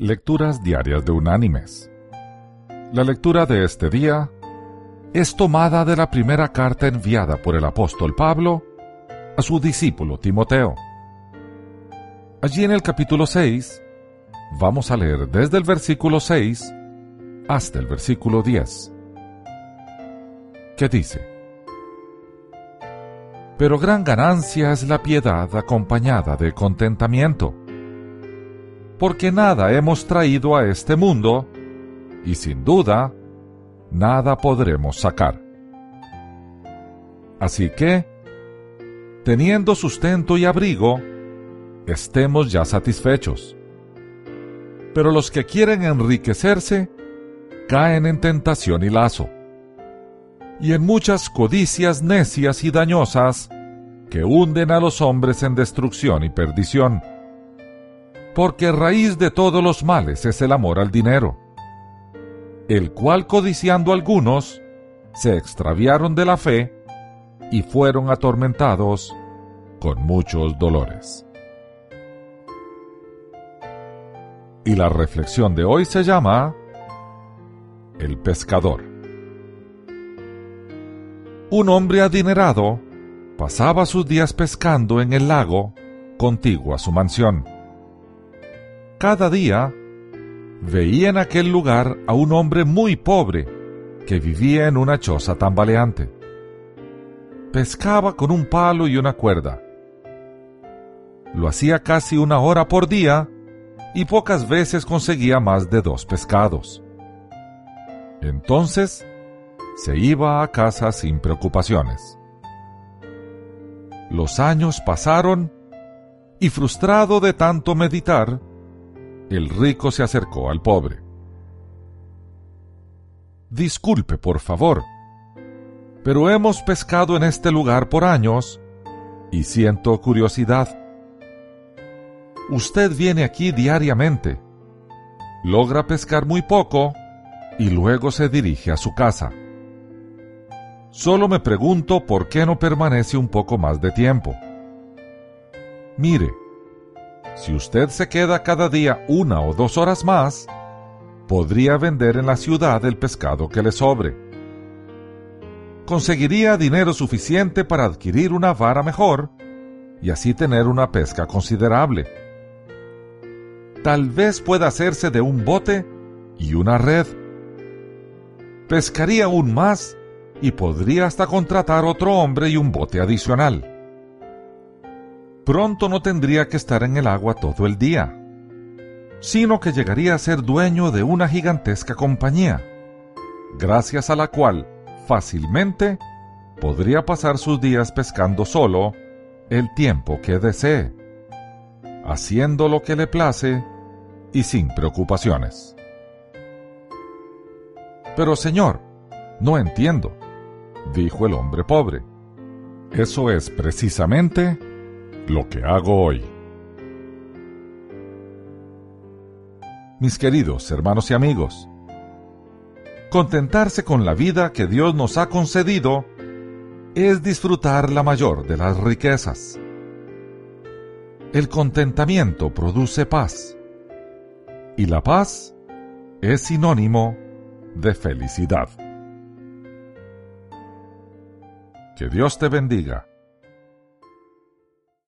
Lecturas Diarias de Unánimes. La lectura de este día es tomada de la primera carta enviada por el apóstol Pablo a su discípulo Timoteo. Allí en el capítulo 6 vamos a leer desde el versículo 6 hasta el versículo 10, que dice, Pero gran ganancia es la piedad acompañada de contentamiento porque nada hemos traído a este mundo y sin duda nada podremos sacar. Así que, teniendo sustento y abrigo, estemos ya satisfechos. Pero los que quieren enriquecerse caen en tentación y lazo, y en muchas codicias necias y dañosas que hunden a los hombres en destrucción y perdición porque raíz de todos los males es el amor al dinero, el cual codiciando algunos, se extraviaron de la fe y fueron atormentados con muchos dolores. Y la reflexión de hoy se llama El pescador. Un hombre adinerado pasaba sus días pescando en el lago contiguo a su mansión cada día veía en aquel lugar a un hombre muy pobre que vivía en una choza tambaleante. Pescaba con un palo y una cuerda. Lo hacía casi una hora por día y pocas veces conseguía más de dos pescados. Entonces se iba a casa sin preocupaciones. Los años pasaron y frustrado de tanto meditar, el rico se acercó al pobre. Disculpe, por favor, pero hemos pescado en este lugar por años y siento curiosidad. Usted viene aquí diariamente, logra pescar muy poco y luego se dirige a su casa. Solo me pregunto por qué no permanece un poco más de tiempo. Mire, si usted se queda cada día una o dos horas más, podría vender en la ciudad el pescado que le sobre. Conseguiría dinero suficiente para adquirir una vara mejor y así tener una pesca considerable. Tal vez pueda hacerse de un bote y una red. Pescaría aún más y podría hasta contratar otro hombre y un bote adicional pronto no tendría que estar en el agua todo el día, sino que llegaría a ser dueño de una gigantesca compañía, gracias a la cual fácilmente podría pasar sus días pescando solo el tiempo que desee, haciendo lo que le place y sin preocupaciones. Pero señor, no entiendo, dijo el hombre pobre. Eso es precisamente lo que hago hoy. Mis queridos hermanos y amigos, contentarse con la vida que Dios nos ha concedido es disfrutar la mayor de las riquezas. El contentamiento produce paz y la paz es sinónimo de felicidad. Que Dios te bendiga